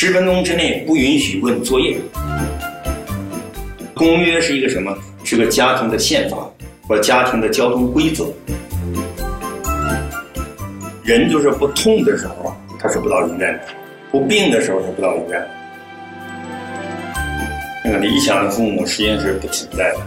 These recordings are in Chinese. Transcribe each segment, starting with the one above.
十分钟之内不允许问作业。公约是一个什么？是个家庭的宪法和家庭的交通规则。人就是不痛的时候，他是不到医院的；不病的时候他不到医院。那个理想的父母实际上是不存在的。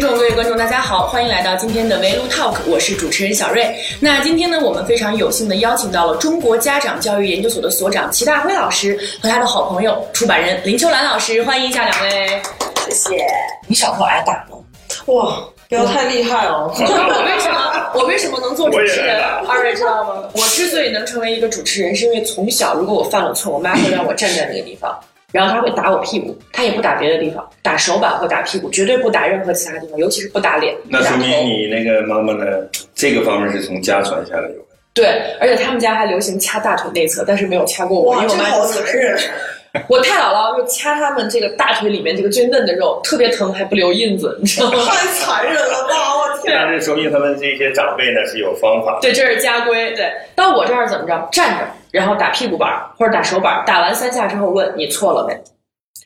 听众、各位观众，大家好，欢迎来到今天的围炉 Talk，我是主持人小瑞。那今天呢，我们非常有幸的邀请到了中国家长教育研究所的所长齐大辉老师和他的好朋友出版人林秋兰老师，欢迎一下两位。谢谢。你小时候挨打吗？哇，不要太厉害哦！我为什么我为什么能做主持人？二位知道吗？我之所以能成为一个主持人，是因为从小如果我犯了错，我妈会让我站在那个地方，然后他会打我屁股，他也不打别的地方，打手板或打屁股，绝对不打任何其他地方，尤其是不打脸。那说明你那个妈妈呢，这个方面是从家传下来的。对，而且他们家还流行掐大腿内侧，但是没有掐过我，因哇，为我妈好残忍！我太姥姥就掐他们这个大腿里面这个最嫩的肉，特别疼，还不留印子，你知道吗？太残忍了吧！我天，那这说明他们这些长辈呢是有方法。对，这是家规。对，到我这儿怎么着？站着，然后打屁股板儿或者打手板儿，打完三下之后问你错了没？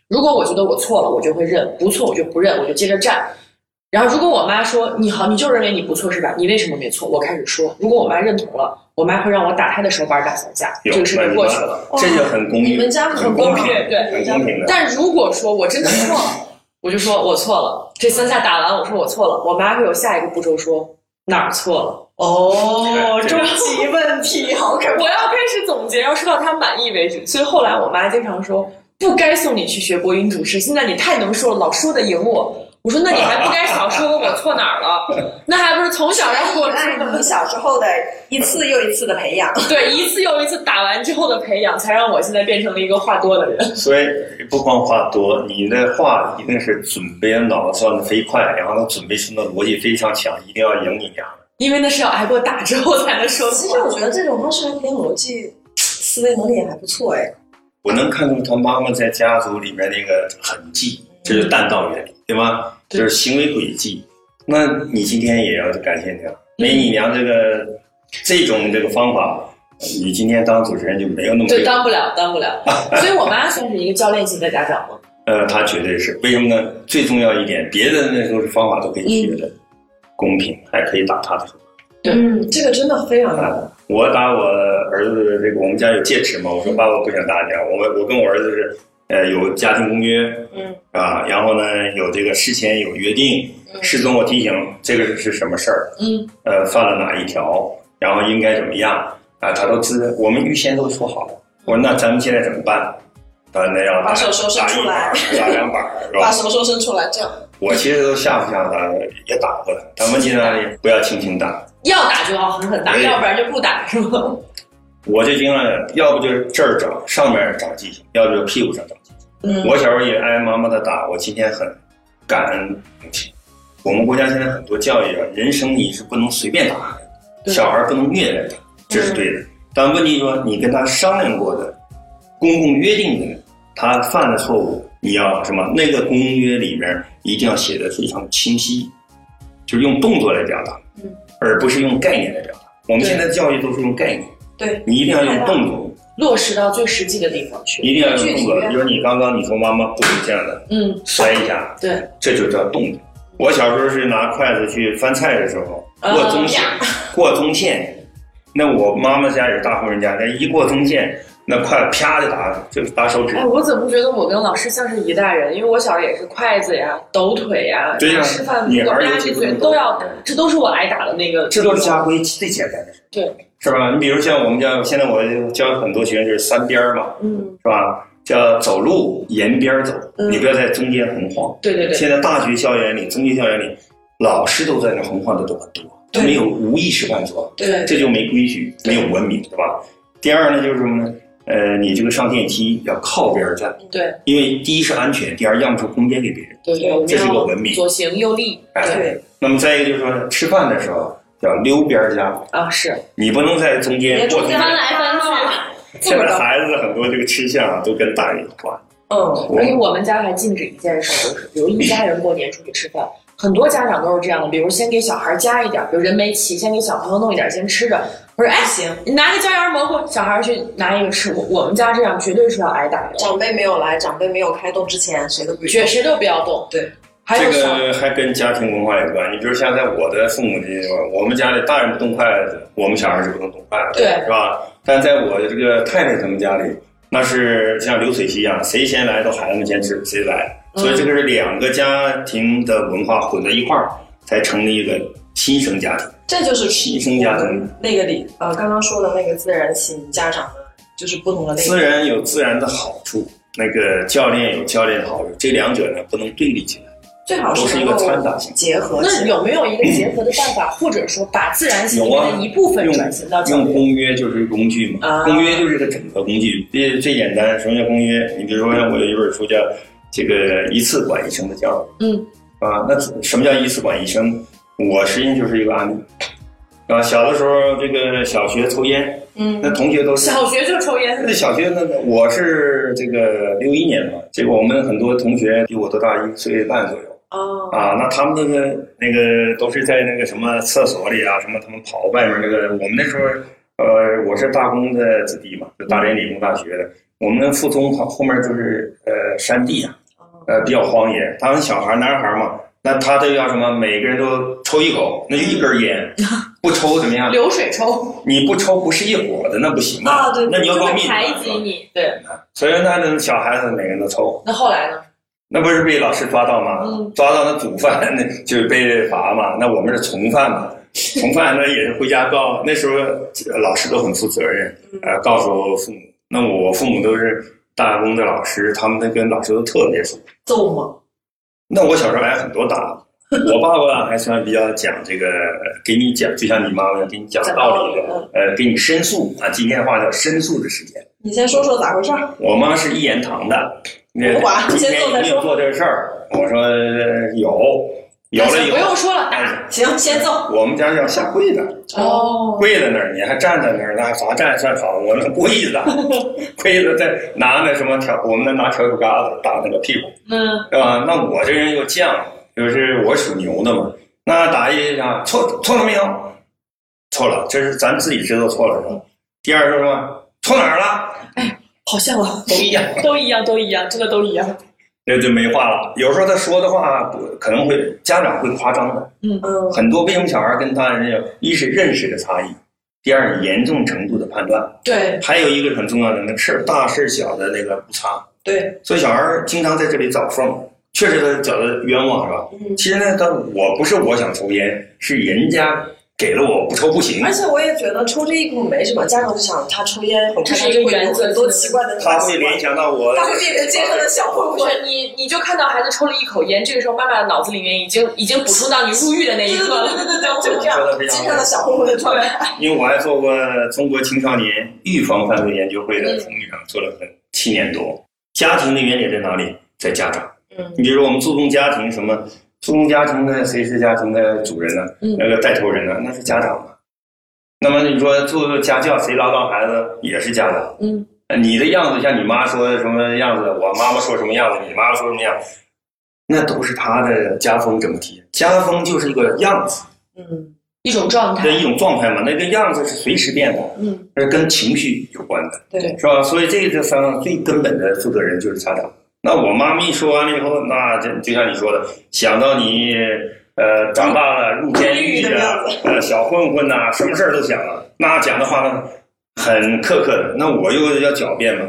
如果我觉得我错了，我就会认；不错，我就不认，我就接着站。然后如果我妈说你好，你就认为你不错是吧？你为什么没错？我开始说。如果我妈认同了，我妈会让我打她的手板儿打三下，这个事情过去了。这就很公平，你们家很很公公平，对很公平的。但如果说我真的 错了，我就说我错了。这三下打完，我说我错了，我妈会有下一个步骤说哪儿错了。哦，终极问题，好可 我要开始总结，要说到她满意为止。所以后来我妈经常说，不该送你去学播音主持，现在你太能说了，老说的赢我。我说那你还不该少说我我错哪儿了？那还不是从小让我爱 你小时候的一次又一次的培养。对一次又一次打完之后的培养，才让我现在变成了一个话多的人。所以不光话多，你的话一定是准备脑子转的飞快，然后准备出的逻辑非常强，一定要赢你呀。因为那是要挨过打之后才能说。其实我觉得这种方式还培养逻辑思维能力也还不错哎。我能看出他妈妈在家族里面那个痕迹，这是弹道原理，对吧？对就是行为轨迹。那你今天也要感谢娘，没你娘这个这种这个方法，你今天当主持人就没有那么对，对。当不了，当不了。所以我妈算是一个教练型的家长吗。呃，她绝对是为什么呢？最重要一点，别的那都是方法都可以学的，公平还可以打他的手。对嗯，这个真的非常啊难。我打我儿子的这个，我们家有戒尺嘛，我说爸爸不想打你啊，我们我跟我儿子是呃有家庭公约，嗯啊，然后呢有这个事前有约定，事中我提醒这个是是什么事儿，嗯，呃犯了哪一条，然后应该怎么样啊，他都知，我们预先都说好了。我说那咱们现在怎么办？啊，那要打把手手伸出来板打两板儿 是吧？把手手伸出来，这样。我其实都吓唬吓唬他，也打过他，但问题呢不要轻轻打。要打就要狠狠打，要不然就不打，是吗？我就经常，要不就是这儿长，上面长记性，要不就屁股上长。嗯，我小时候也挨妈妈的打，我今天很感恩母亲。我们国家现在很多教育啊，人生你是不能随便打小孩不能虐待他，这是对的。但问题说，你跟他商量过的、公共约定的，他犯了错误，你要什么？那个公约里面一定要写的非常清晰，就是用动作来表达，嗯，而不是用概念来表达。我们现在的教育都是用概念，对，你一定要用动作。落实到最实际的地方去。一定要用动作。比如你刚刚你说妈妈不是这样的，嗯，摔一下，对，这就叫动作。我小时候是拿筷子去翻菜的时候，过中线，呀过中线。那我妈妈家也是大户人家，那一过中线，那筷子啪就打，就打手指哎，。我怎么觉得我跟老师像是一代人？因为我小时候也是筷子呀、抖腿呀、对呀吃饭女孩儿吧唧嘴都要打，这都是我挨打的那个。这都是家规最简单的事，对，是吧？你比如像我们家，现在我教很多学生就是三边儿嘛，嗯，是吧？叫走路沿边儿走，嗯你不要在中间横晃。对对对，现在大学校园里、中学校园里，老师都在那横晃的都很多，都没有无意识犯错。对这就没规矩，没有文明，对吧？第二呢，就是什么呢？呃，你这个上电梯要靠边站，对因为第一是安全，第二让出空间给别人。对这是个文明左行右立。哎，对，那么再一个就是说，吃饭的时候要溜边儿夹，啊，是你不能在中间别过中间。中间来翻去。现在孩子很多这个吃相啊，都跟大人有关。嗯，而且我们家还禁止一件事，就是比如一家人过年出去吃饭，很多家长都是这样的，比如先给小孩加一点，比如人没齐，先给小朋友弄一点先吃着，我说哎行，你拿个椒盐蘑菇，小孩去拿一个吃。我我们家这样绝对是要挨打的，长辈没有来，长辈没有开动之前，谁都不许绝谁都不要动。对，这还有小个还跟家庭文化有关。你比如像在我的父母的地方，我们家里大人不动筷子，我们小孩就不能动筷子，对是吧？但在我的这个太太他们家里，那是像流水席一样，谁先来到孩子们先吃，谁来。所以这个是两个家庭的文化混在一块儿，才成立一个新生家庭。这就是新生家庭，那个里呃刚刚说的那个自然型家长的，就是不同的那自。然有自然的好处，那个教练有教练的好处，这两者呢不能对立起来。最好都是一个能够掺杂性结合。那有没有一个结合的办法，或者说把自然型里面的一部分用转型到教用？公约就是工具嘛，啊公约就是个整合工具。最最简单，什么叫公约？你比如说，我有一本书叫《这个一次管一生的教育》，嗯，啊，那什么叫一次管一生？我实际上就是一个案例。啊，小的时候这个小学抽烟，嗯那同学都是小学就抽烟，那小学那个我是这个六一年嘛，结果我们很多同学比我都大一岁半左右。哦。啊，那他们那个那个都是在那个什么厕所里啊，什么他们跑外面那个，我们那时候，呃，我是大工的子弟嘛，就大连理工大学的，我们附中后后面就是呃山地啊，呃比较荒野，他们小孩男孩嘛，那他都要什么，每个人都抽一口，那就一根烟，不抽怎么样？流水抽，你不抽不是一伙的，那不行啊对那你要告密排挤你。对，所以那那小孩子每个人都抽，那后来呢？那不是被老师抓到吗？嗯抓到那主犯，那就被罚嘛。那我们是从犯嘛，从犯那也是回家告。那时候呃老师都很负责任，呃，告诉父母。那我父母都是大工的老师，他们那跟老师都特别熟。揍吗？那我小时候挨很多打，我爸爸还算比较讲这个，给你讲，就像你妈妈给你讲道理的，呃，给你申诉啊，今天话叫申诉的时间。你先说说咋回事儿？我妈是一言堂的，那不管今先做再说做这事儿。我说呃有，有了以后不用说了，打。哎行，先揍。我们家要下跪的，哦，跪在那儿，你还站在那儿，那还罚站算好，我那跪着，跪着再拿那什么笤，我们那拿笤帚疙瘩打那个屁股，嗯，是吧？那我这人又犟，就是我属牛的嘛，那打一下错错了没有？错了，这是咱自己知道错了是吧？第二是什么？错哪儿了？好像啊，都一样。都一样，都一样，真的都一样。那就没话了。有时候他说的话不可能会家长会夸张的，嗯嗯，很多为什么小孩跟大人有一是认识的差异，第二严重程度的判断，对还有一个很重要的那事儿大事小的那个不差。对，所以小孩经常在这里找缝，确实他找的冤枉是吧？嗯。其实呢，他我不是我想抽烟，是人家给了我不抽不行而。且我也觉得抽这一口没什么，家长就想他抽烟很开心，这是一个会有原则很多奇怪的他会联想到我，他会变成街上的小混混。你，你就看到孩子抽了一口烟，这个时候妈妈的脑子里面已经已经补充到你入狱的那一刻了。对对对对，就这样街上的小混混的状态。因为我还做过中国青少年预防犯罪研究会的副秘书长，做了很七年多。家庭的原点在哪里？在家长。嗯你比如说，我们注重家庭，什么注重家庭的谁是家庭的主人呢？嗯那个带头人呢？那是家长嘛。那么你说做家教，谁唠叨孩子也是家长。嗯，呃你的样子像你妈说什么样子，我妈妈说什么样子，你妈说什么样子，那都是他的家风整体？家风就是一个样子嗯一种状态对。一种状态嘛，那个样子是随时变的。嗯，是跟情绪有关的，对，是吧？所以这个上最根本的负责人就是家长。那我妈咪说完了以后，那就就像你说的，想到你呃长大了入监狱的啊，呃小混混呐、什么事儿都想了，那讲的话呢很苛刻的。那我又要狡辩嘛，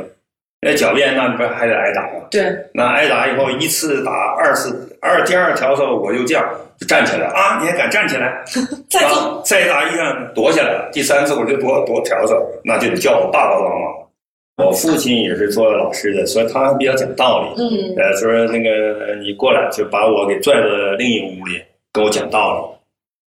要狡辩那不还得挨打吗？对，那挨打以后一次打二次，二第二条的时候我就这样就站起来啊，你还敢站起来？再揍。啊再打一下躲起来了，第三次我就躲躲条子，那就得叫我爸爸帮忙。我父亲也是做老师的，所以他比较讲道理。嗯，呃，说那个你过来，就把我给拽到另一个屋里，跟我讲道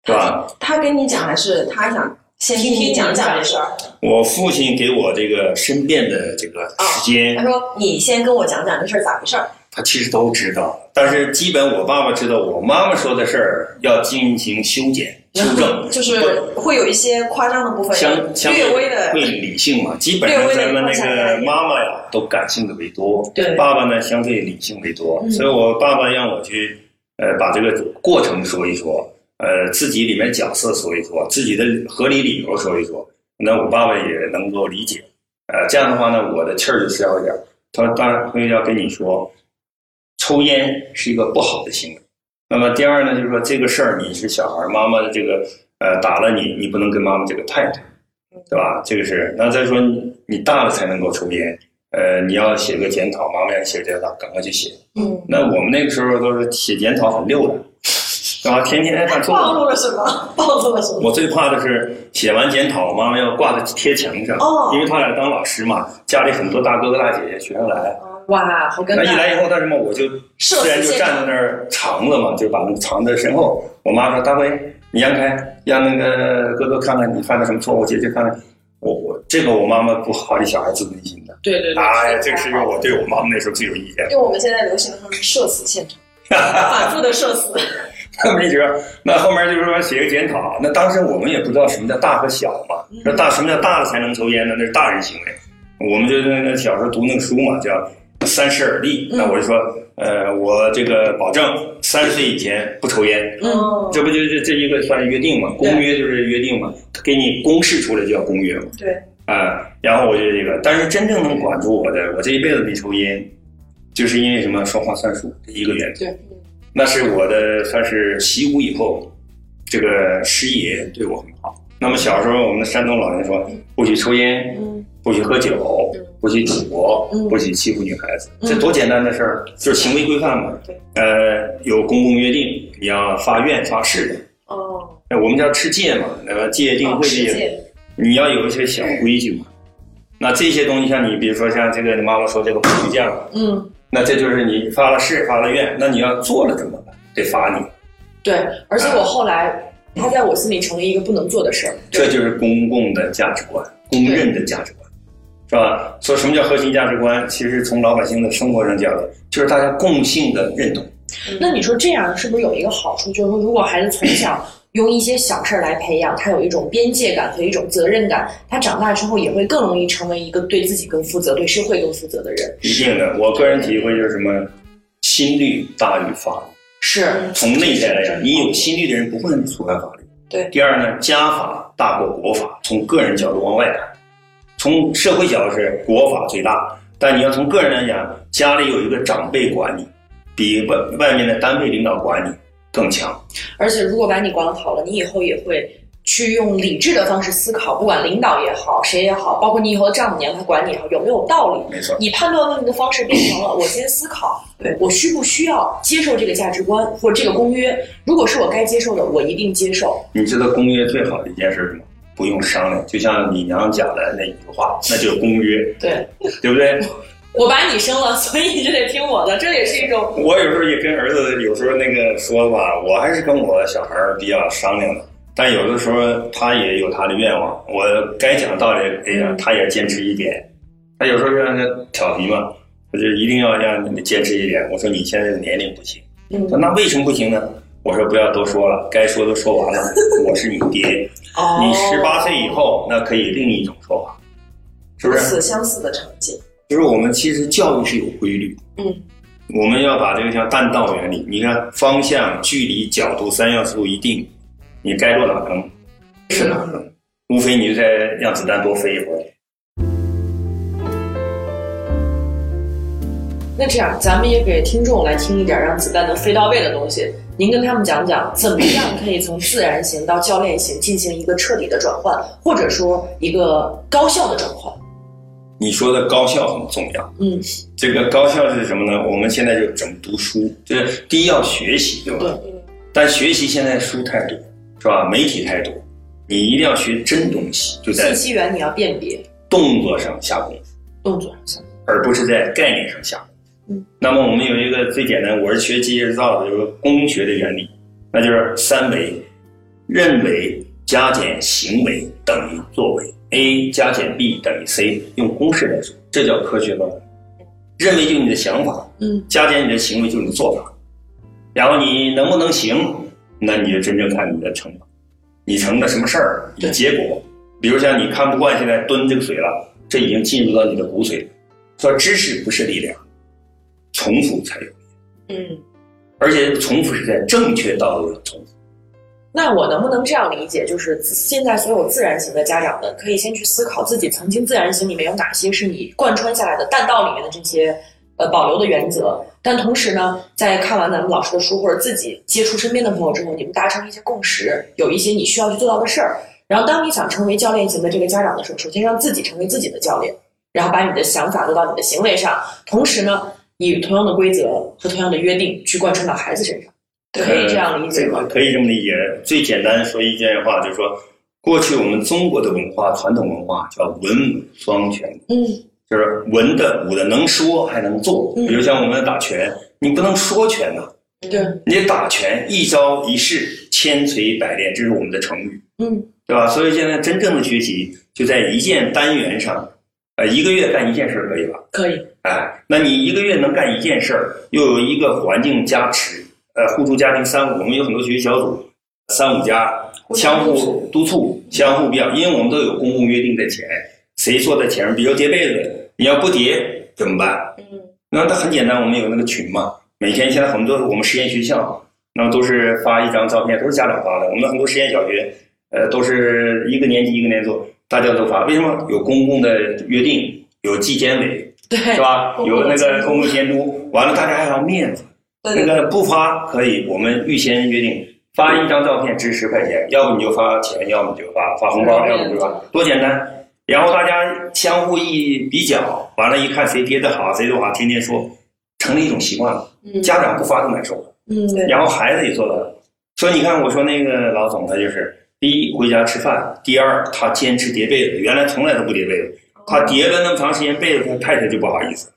理，是吧？他跟你讲还是他想先听你讲讲这事儿？我父亲给我这个申辩的这个时间，他说你先跟我讲讲这事儿咋回事儿？他其实都知道，但是基本我爸爸知道，我妈妈说的事儿要进行修剪、修正，就是会有一些夸张的部分，相相略微的会理性嘛。基本上咱们那个妈妈呀，都感性的为多，对爸爸呢相对理性为多，嗯所以我爸爸让我去呃，把这个过程说一说，呃，自己里面角色说一说，自己的合理理由说一说，那我爸爸也能够理解。呃，这样的话呢，我的气儿就消一点。他当然会要跟你说，抽烟是一个不好的行为。那么第二呢，就是说这个事儿你是小孩，妈妈的这个呃打了你，你不能跟妈妈这个态度，对吧？这个是。那再说你你大了才能够抽烟，呃，你要写个检讨，妈妈让你写检讨，赶快去写。嗯，那我们那个时候都是写检讨很溜的，然后？天天犯错误。暴露了什么？暴露了什么？我最怕的是写完检讨，妈妈要挂在贴墙上，哦因为他俩当老师嘛，家里很多大哥哥大姐姐学生来，哇，好尴尬那一来。以后，他什么我就自然就站在那儿藏了嘛，就把那个藏在身后。我妈说：“大辉，你让开，让那个哥哥看看你犯了什么错误，姐姐看看。”我我这个我妈妈不好理小孩自尊心的。对对对，哎呀，这个是我对我妈妈那时候最有意见。因为我们现在流行的说是社死现场，反复的社死。那没辙。那后面就是说写个检讨，那当时我们也不知道什么叫大和小嘛，那大什么叫大了才能抽烟呢？那是大人行为。我们就那个小时候读那个书嘛，叫三十而立。那我就说，呃，我这个保证三十岁以前不抽烟。嗯，这不就是这一个算是约定嘛？公约就是约定嘛，给你公示出来就叫公约嘛。对，啊、然后我就这个，但是真正能管住我的，我这一辈子没抽烟，就是因为什么？说话算数这一个原则。对，那是我的算是习武以后，这个师爷对我很好。那么小时候，我们的山东老人说，不许抽烟，嗯不许喝酒嗯，不许赌博嗯，不许欺负女孩子，嗯这多简单的事儿，就是行为规范嘛。对，呃，有公共约定，你要发愿发誓的。哦，呃我们叫吃戒嘛，那么戒定慧这些，你要有一些小规矩嘛。那这些东西，像你比如说像这个你妈妈说这个不许这样，嗯，那这就是你发了誓发了愿，那你要做了怎么办？得罚你，对，而且我后来，他在我心里成了一个不能做的事儿。这就是公共的价值观，公认的价值观，是吧？说什么叫核心价值观？其实从老百姓的生活上讲的，就是大家共性的认同。那你说这样是不是有一个好处？就是说，如果孩子从小 用一些小事儿来培养他有一种边界感和一种责任感，他长大之后也会更容易成为一个对自己更负责、对社会更负责的人。一定的，我个人体会就是什么，心律大于法律。是，从内在来讲，你有心律的人不会触犯法律。对第二呢，家法大过国法。从个人角度往外看，从社会角度是国法最大，但你要从个人来讲，家里有一个长辈管你，比外外面的单位领导管你更强。而且如果把你管好了，你以后也会去用理智的方式思考，不管领导也好，谁也好，包括你以后的丈母娘她管你也好，有没有道理？没错，你判断问题的方式变成了我先思考，对我需不需要接受这个价值观或者这个公约？如果是我该接受的，我一定接受。你知道公约最好的一件事是什么？不用商量，就像你娘讲的那一句话，那就是公约，对对不对？我把你生了，所以你就得听我的，这也是一种 我有时候也跟儿子有时候那个说吧，我还是跟我小孩比较商量的，但有的时候他也有他的愿望，我该讲道理，哎呀，他也坚持一点。他有时候让他调皮嘛，他就一定要让你坚持一点。我说你现在的年龄不行，嗯那为什么不行呢？我说不要多说了，该说的说完了，我是你爹，哦你十八岁以后那可以另一种说法，是不是？此相似的场景。就是我们其实教育是有规律，嗯，我们要把这个叫弹道原理，你看方向、距离、角度三要素一定，你该落哪坑是哪坑，无非你就在让子弹多飞一会儿。那这样，咱们也给听众来听一点让子弹能飞到位的东西。您跟他们讲讲，怎么样可以从自然型到教练型进行一个彻底的转换，或者说一个高效的转换？你说的高效很重要，嗯，这个高效是什么呢？我们现在就怎么读书，就是第一要学习，对吧？对但学习现在书太多，是吧？媒体太多，你一定要学真东西，就在信息源你要辨别，动作上下功夫。动作上下。而不是在概念上下。嗯，那么我们有一个最简单，我是学机械制造的，有个工学的原理，那就是三维：认为加减行为等于作为，A 加减 B 等于 C，用公式来说，这叫科学方法。认为就是你的想法，嗯，加减你的行为就是你的做法，然后你能不能行，那你就真正看你的成果，你成的什么事儿，你的结果。比如像你看不惯现在蹲这个水了，这已经进入到你的骨髓了。说知识不是力量，重复才有意义。嗯，而且重复是在正确道路上重复。那我能不能这样理解，就是现在所有自然型的家长们，可以先去思考自己曾经自然型里面有哪些是你贯穿下来的弹道里面的这些呃保留的原则，但同时呢，在看完咱们老师的书或者自己接触身边的朋友之后，你们达成一些共识，有一些你需要去做到的事儿。然后，当你想成为教练型的这个家长的时候，首先让自己成为自己的教练，然后把你的想法落到你的行为上，同时呢，以同样的规则和同样的约定去贯穿到孩子身上。可以这样理解吗？可以这么理解。最简单说一件话，就是说，过去我们中国的文化传统文化叫文武双全，嗯，就是文的武的能说还能做。嗯比如像我们打拳，你不能说拳呐、对，你打拳一招一式，千锤百炼，这是我们的成语，嗯对吧？所以现在真正的学习就在一件单元上，呃，一个月干一件事儿可以吧？可以，哎，那你一个月能干一件事儿，又有一个环境加持，呃，互助家庭三五，我们有很多学习小组，三五家相互督促，相互必要，因为我们都有公共约定在前，谁坐在前面，比如叠被子，你要不叠怎么办？嗯那它很简单，我们有那个群嘛，每天现在很多我们实验学校，那么都是发一张照片，都是家长发的。我们很多实验小学，呃，都是一个年级一个年级做，大家都发。为什么？有公共的约定，有纪检委，对，是吧？有那个公共监督，完了大家还要面子。那个不发可以，我们预先约定，发一张照片值十块钱，要不你就发钱，要么你就发发红包，要么就发，多简单。然后大家相互一比较，完了，一看谁叠的好，谁的好，天天说，成了一种习惯了。嗯家长不发都难受了，嗯然后孩子也做到了。所以你看，我说那个老总，他就是第一回家吃饭，第二他坚持叠被子，原来从来都不叠被子，他叠了那么长时间被子，他太太就不好意思，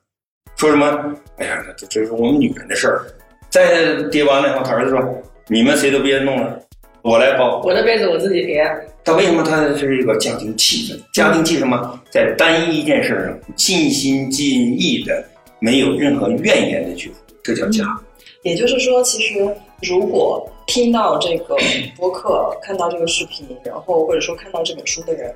说什么？哎呀，这这是我们女人的事儿。再叠完了以后，他儿子说：“你们谁都别弄了，我来包。”我的被子我自己叠，他为什么他是一个家庭气氛？家庭气什么？在单一一件事上尽心尽意的，没有任何怨言的去，这叫家。也就是说，其实如果听到这个 播客、看到这个视频，然后或者说看到这本书的人，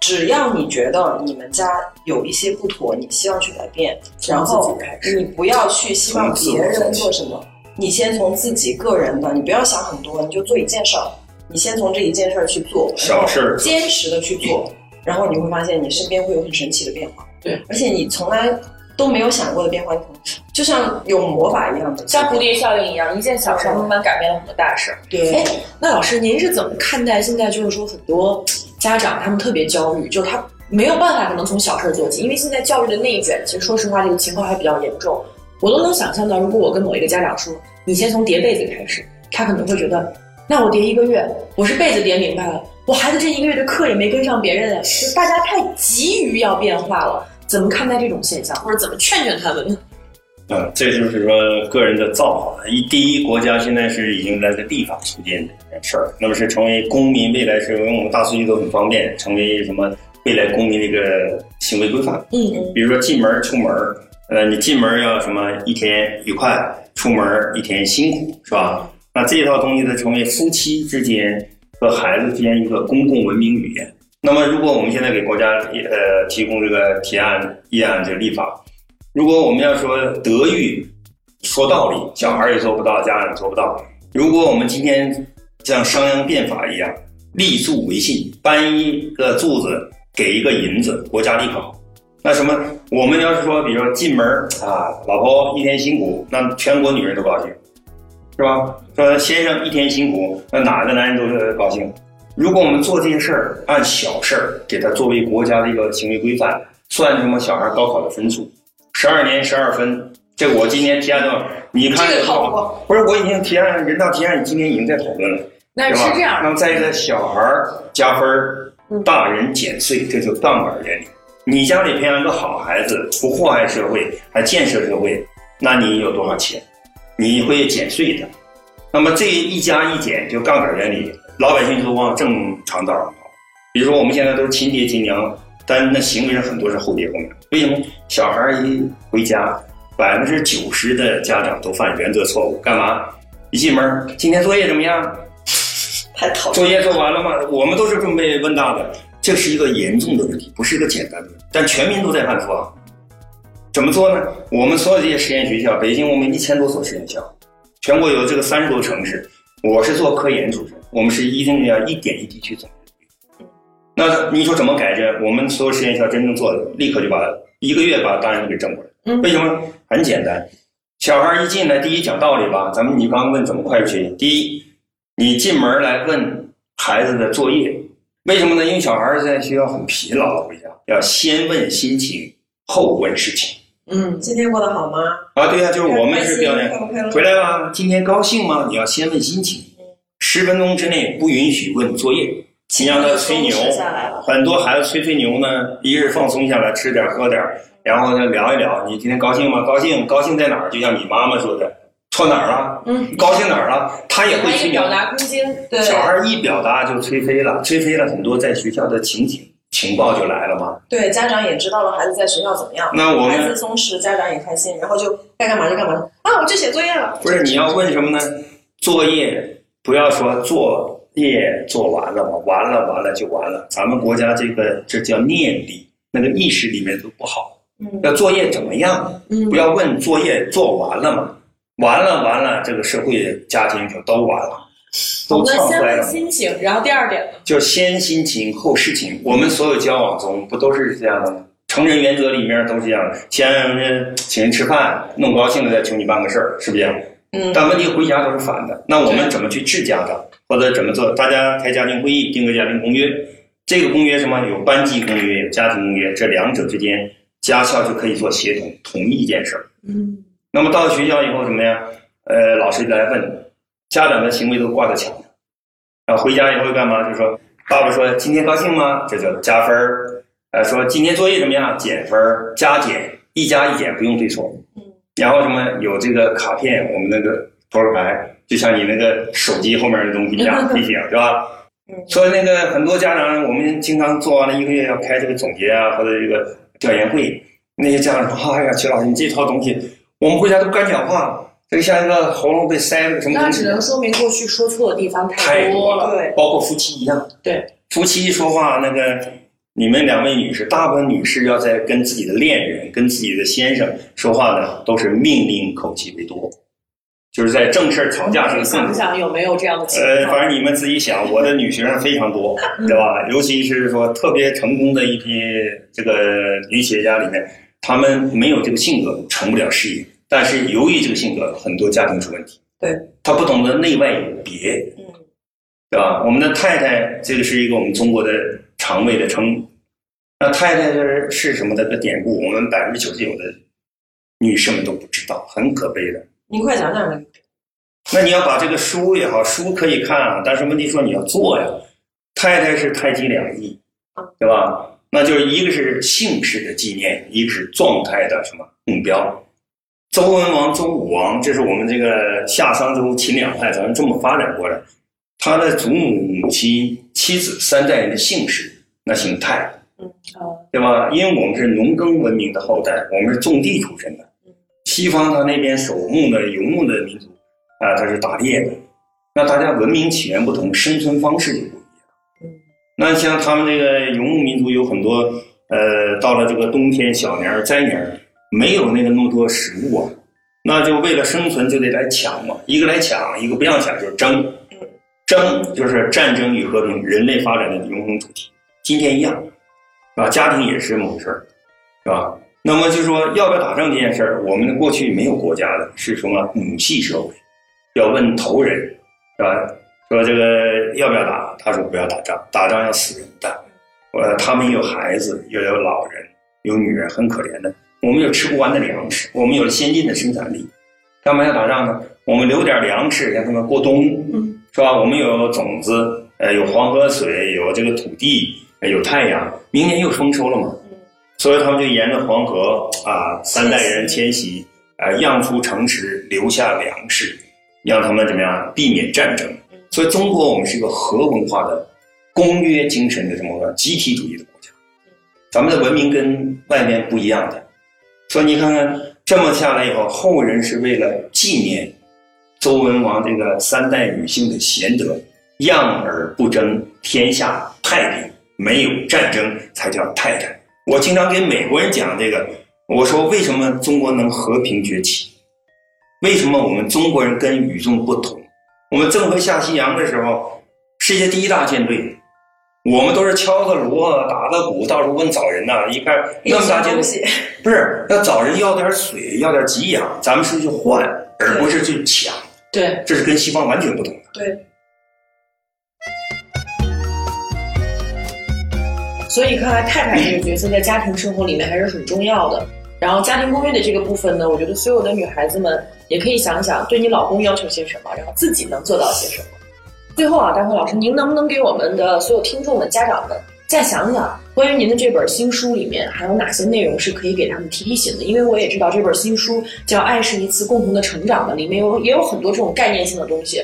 只要你觉得你们家有一些不妥，你希望去改变，然后你不要去希望别人做什么，你先从自己个人的，你不要想很多，你就做一件事儿，你先从这一件事儿去做，然后小事儿。坚持的去做，然后你会发现你身边会有很神奇的变化。对，而且你从来都没有想过的变化，你可能就像有魔法一样的，像蝴蝶效应一样，一件小事儿慢慢改变了很多大事儿。对哎，那老师，您是怎么看待现在就是说很多家长他们特别焦虑，就是他没有办法可能从小事儿做起，因为现在教育的内卷，其实说实话这个情况还比较严重。我都能想象到，如果我跟某一个家长说，你先从叠被子开始，他可能会觉得，那我叠一个月，我是被子叠明白了，我孩子这一个月的课也没跟上别人，就大家太急于要变化了。怎么看待这种现象，或者怎么劝劝他们呢？嗯，这就是说个人的造化。一第一，国家现在是已经在这立法出现这件事儿，那么是成为公民，未来是因为我们大数据都很方便，成为什么未来公民的一个行为规范。嗯嗯比如说进门出门，呃，你进门要什么一天愉快，出门一天辛苦，是吧？那这套东西呢，成为夫妻之间和孩子之间一个公共文明语言。那么，如果我们现在给国家呃提供这个提案议案这个立法，如果我们要说德育说道理，小孩也做不到，家长也做不到。如果我们今天像商鞅变法一样，立柱为信，搬一个柱子给一个银子，国家立好。那什么，我们要是说，比如说进门啊，老婆一天辛苦，那全国女人都高兴，是吧？说先生一天辛苦，那哪个男人都是高兴。如果我们做这些事儿，按小事儿给他作为国家的一个行为规范，算什么小孩高考的分数，十二年十二分，这我今天提案的，你看这个考过，不是我已经提案人大提案，今天已经在讨论了。那？是这样那么再一个，小孩儿加分大人减税，这就杠杆原理。你家里培养一个好孩子，不祸害社会，还建设社会，那你有多少钱？你会减税的。那么这一加一减就杠杆原理，老百姓都往正常道上跑。比如说我们现在都是勤爹勤娘，但那行为上很多是后爹后娘。为什么？小孩一回家，百分之九十的家长都犯原则错误，干嘛？一进门，今天作业怎么样？太讨厌。作业做完了吗？我们都是准备问大的，这是一个严重的问题，不是一个简单的。但全民都在犯错啊，怎么做呢？我们所有这些实验学校，北京我们一千多所实验校，全国有这个三十多个城市，我是做科研出身，我们是一定要一点一滴去做。那你说怎么改正？我们所有实验校真正做的，立刻就把一个月把大人给整过来。嗯为什么？很简单，小孩一进来，第一讲道理吧。咱们你刚刚问怎么快速学习，第一，你进门来问孩子的作业，为什么呢？因为小孩在学校很疲劳，回家要先问心情，后问事情。嗯今天过得好吗？啊，对呀、就是我们是表开演。回来吧，今天高兴吗？你要先问心情，十分钟之内不允许问作业，你让他吹牛。很多孩子吹吹牛呢，一是放松下来，吃点喝点，然后呢聊一聊，你今天高兴吗？高兴，高兴在哪儿？就像你妈妈说的，错哪儿了？嗯，高兴哪儿了？他也会吹牛还有表。达空间，对，小孩一表达就吹飞了，吹飞了很多在学校的情景情报就来了嘛。对，家长也知道了孩子在学校怎么样，那我孩子们松弛，家长也开心，然后就该干嘛就干嘛啊！我去写作业了。不是你要问什么呢？作业不要说作业做完了嘛，完了完了就完了。咱们国家这个这叫念力，那个意识里面都不好。嗯要作业怎么样？嗯不要问作业做完了吗？完了完了，这个社会家庭就都完了，都我们先问唱衰了。心情，然后第二点呢？就先心情后事情，我们所有交往中不都是这样的吗？成人原则里面都是这样的，先人请人吃饭，弄高兴了再求你办个事儿，是不是这样？嗯，但问题回家都是反的。那我们怎么去治家长，或者怎么做？大家开家庭会议，定个家庭公约。这个公约什么？有班级公约，有家庭公约，这两者之间，家校就可以做协同，同意一件事儿。嗯那么到学校以后什么呀？呃，老师来问，家长的行为都挂在墙上，然后回家以后干嘛？就说爸爸说今天高兴吗？这叫加分儿。呃，说今天作业怎么样？减分儿，加减，一加一减不用对错。嗯。然后什么有这个卡片，我们那个扑克牌，就像你那个手机后面的东西一样提醒，是吧？嗯所以那个很多家长，我们经常做完了一个月要开这个总结啊，或者这个调研会，那些家长说：“哎呀，曲老师，你这套东西，我们回家都不敢讲话，这个像一个喉咙被塞了个什么那东西。”只能说明过去说错的地方太多了。对，包括夫妻一样。对，夫妻说话那个，你们两位女士，大部分女士要在跟自己的恋人、跟自己的先生说话呢，都是命令口气为多，就是在正事儿吵架时你想更。想有没有这样的情况呃，反正你们自己想，我的女学生非常多，对吧？尤其是说特别成功的一批这个女企业家里面，她们没有这个性格，成不了事业。但是由于这个性格，很多家庭出问题。对，她不懂得内外有别，嗯对吧？我们的太太，这个是一个我们中国的常位的称。那太太是是什么的个典故？我们百分之九十九的女士们都不知道，很可悲的。您快讲讲这个。那你要把这个书也好，书可以看啊，但是问题说你要做呀。太太是太极两仪，对吧？那就是一个是姓氏的纪念，一个是状态的什么目标。周文王、周武王，这是我们这个夏商周秦两派，咱们这么发展过来。他的祖母、母亲、妻子三代人的姓氏，那姓太，哦对吧？因为我们是农耕文明的后代，我们是种地出身的。西方他那边守墓的游牧的民族啊，他是打猎的，那大家文明起源不同，生存方式就不一样。嗯那像他们这个游牧民族有很多，呃，到了这个冬天小年儿、灾年儿，没有那个那么多食物啊，那就为了生存就得来抢嘛，一个来抢，一个不让抢，就是争。争就是战争与和平，人类发展的永恒主题。今天一样，啊，家庭也是这么回事儿，是吧？那么就说要不要打仗这件事儿，我们过去没有国家的，是什么母系社会，要问头人，是吧？说这个要不要打？他说不要打仗，打仗要死人的。呃，他们有孩子，又有老人，有女人，很可怜的。我们有吃不完的粮食，我们有先进的生产力，干嘛要打仗呢？我们留点粮食让他们过冬，嗯，是吧？我们有种子，呃，有黄河水，有这个土地，呃有太阳，明年又丰收了嘛。所以他们就沿着黄河啊，三代人迁徙，啊，让出城池，留下粮食，让他们怎么样避免战争。所以中国我们是一个核文化的公约精神的这么个集体主义的国家，咱们的文明跟外面不一样的。所以你看看这么下来以后，后人是为了纪念周文王这个三代女性的贤德，让而不争，天下太平，没有战争才叫太太。我经常给美国人讲这个，我说为什么中国能和平崛起？为什么我们中国人跟与众不同？我们郑和下西洋的时候，世界第一大舰队，我们都是敲个锣、打个鼓，到处问找人呐、一看那么大舰队，不是要找人要点水，要点给养，咱们是去换，而不是去抢，对，这是跟西方完全不同的。对，所以看来太太这个角色在家庭生活里面还是很重要的。然后家庭公约的这个部分呢，我觉得所有的女孩子们也可以想想，对你老公要求些什么，然后自己能做到些什么。最后啊，大辉老师，您能不能给我们的所有听众们、家长们再想想，关于您的这本新书里面还有哪些内容是可以给他们提提醒的？因为我也知道这本新书叫《爱是一次共同的成长》的，里面有也有很多这种概念性的东西。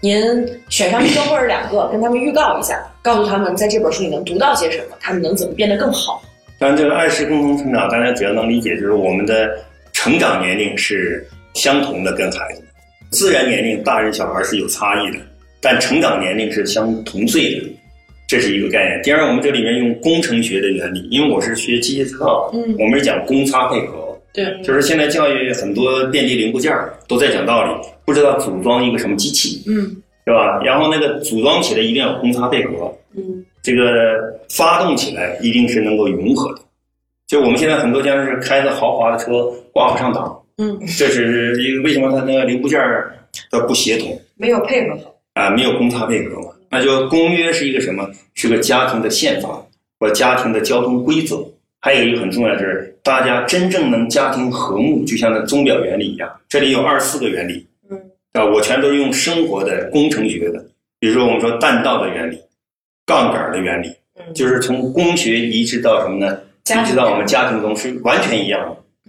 您选上一个或者两个，跟他们预告一下，告诉他们在这本书里能读到些什么，他们能怎么变得更好。当然，这个爱是共同成长，大家只要能理解，就是我们的成长年龄是相同的，跟孩子自然年龄大人小孩是有差异的，但成长年龄是相同岁的，这是一个概念。第二，我们这里面用工程学的原理，因为我是学机械制造，嗯，我们是讲公差配合，对，就是现在教育很多电机零部件都在讲道理，不知道组装一个什么机器，嗯是吧？然后那个组装起来一定要有公差配合，嗯这个发动起来一定是能够融合的。就我们现在很多家是开着豪华的车挂不上档，嗯这是一个为什么它那个零部件儿它不协同没有配合好。啊？没有公差配合嘛？那就公约是一个什么？是个家庭的宪法或家庭的交通规则。还有一个很重要的就是，大家真正能家庭和睦，就像那钟表原理一样，这里有二十四个原理，嗯啊，我全都是用生活的工程学的，比如说我们说弹道的原理、杠杆的原理，嗯就是从工学移植到什么呢？移植到我们家庭中是完全一样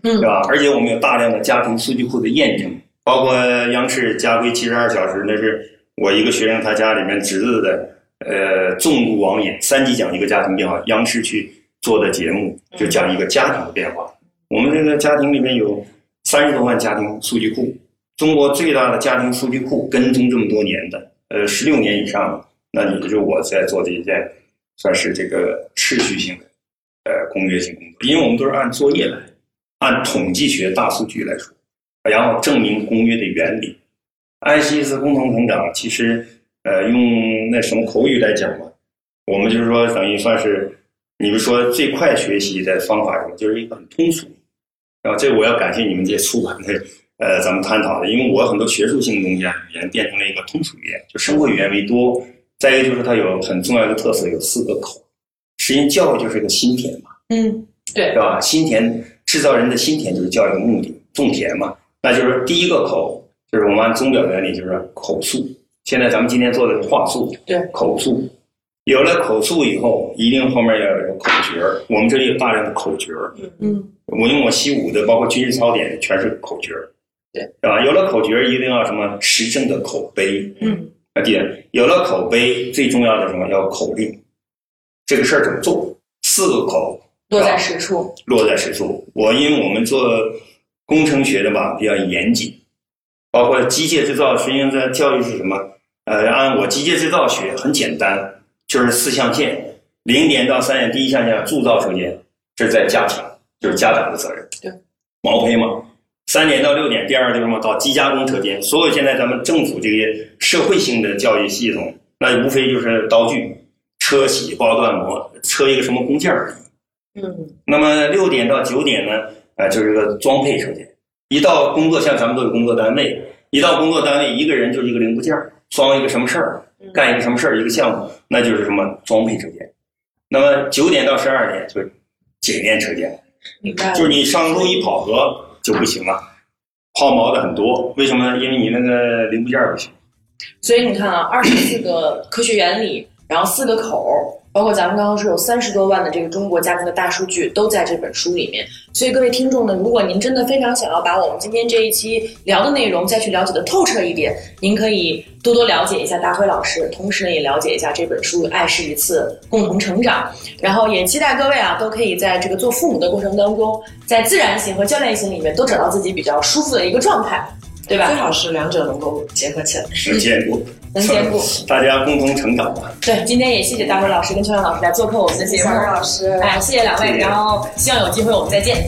的，嗯对吧？而且我们有大量的家庭数据库的验证，包括央视家规七十二小时，那是我一个学生他家里面侄子的，呃，重度网瘾，三级讲一个家庭变化，央视去做的节目就讲一个家庭的变化。我们这个家庭里面有三十多万家庭数据库，中国最大的家庭数据库跟踪这么多年的，呃，十六年以上，那你就我在做这一件，算是这个持续性的。呃公约性工作，因为我们都是按作业来，按统计学大数据来说，然后证明公约的原理。爱是一次共同成长，其实呃用那什么口语来讲嘛，我们就是说等于算是，你们说最快学习的方法什么，就是一个很通俗。然后这我要感谢你们这些出版的呃咱们探讨的，因为我很多学术性的东西啊语言变成了一个通俗语言，就生活语言为多。再一个就是它有很重要的特色，有四个口。实际教育就是个心田嘛，嗯，对对，吧？心田制造人的心田就是教育的目的，种田嘛。那就是第一个口，就是我们按钟表原理，就是口述。现在咱们今天做的是话术，对口述。有了口述以后，一定后面要有口诀儿。我们这里有大量的口诀儿，嗯我用我习武的，包括军事操点，全是口诀儿，对，是吧？有了口诀儿，一定要什么实证的口碑，嗯啊，第二，有了口碑，最重要的什么？要口令，这个事儿怎么做？四个口落在实处。落在实处。我因为我们做工程学的吧，比较严谨，包括机械制造，实际上在教育是什么？呃，按我机械制造学很简单，就是四象限，零点到三点，第一象限铸造车间，这是在家庭，就是家长的责任。对，毛坯嘛。三点到六点，第二就是什么？到机加工车间。所有现在咱们政府这些社会性的教育系统，那无非就是刀具、车铣、包锻模，车一个什么工件而已。嗯那么六点到九点呢，呃，就是个装配车间。一到工作，像咱们都有工作单位，一到工作单位，一个人就是一个零部件儿，装一个什么事儿，干一个什么事儿，一个项目，那就是什么装配车间。那么九点到十二点就是检验车间。就是你上路一跑河就不行了，抛锚的很多。为什么呢？因为你那个零部件儿不行。所以你看啊，二十四个科学原理，然后四个口儿，包括咱们刚刚说有三十多万的这个中国家庭的大数据，都在这本书里面。所以各位听众呢，如果您真的非常想要把我们今天这一期聊的内容再去了解的透彻一点，您可以多多了解一下大辉老师，同时呢也了解一下这本书《爱是一次共同成长》。然后也期待各位啊，都可以在这个做父母的过程当中，在自然型和教练型里面都找到自己比较舒服的一个状态，对吧最？好是两者能够结合起来。是兼顾，能兼顾。大家共同成长吧。对，今天也谢谢大辉老师跟秋阳老师来做客我们的节目。老师哎，谢谢两位，谢谢然后希望有机会我们再见。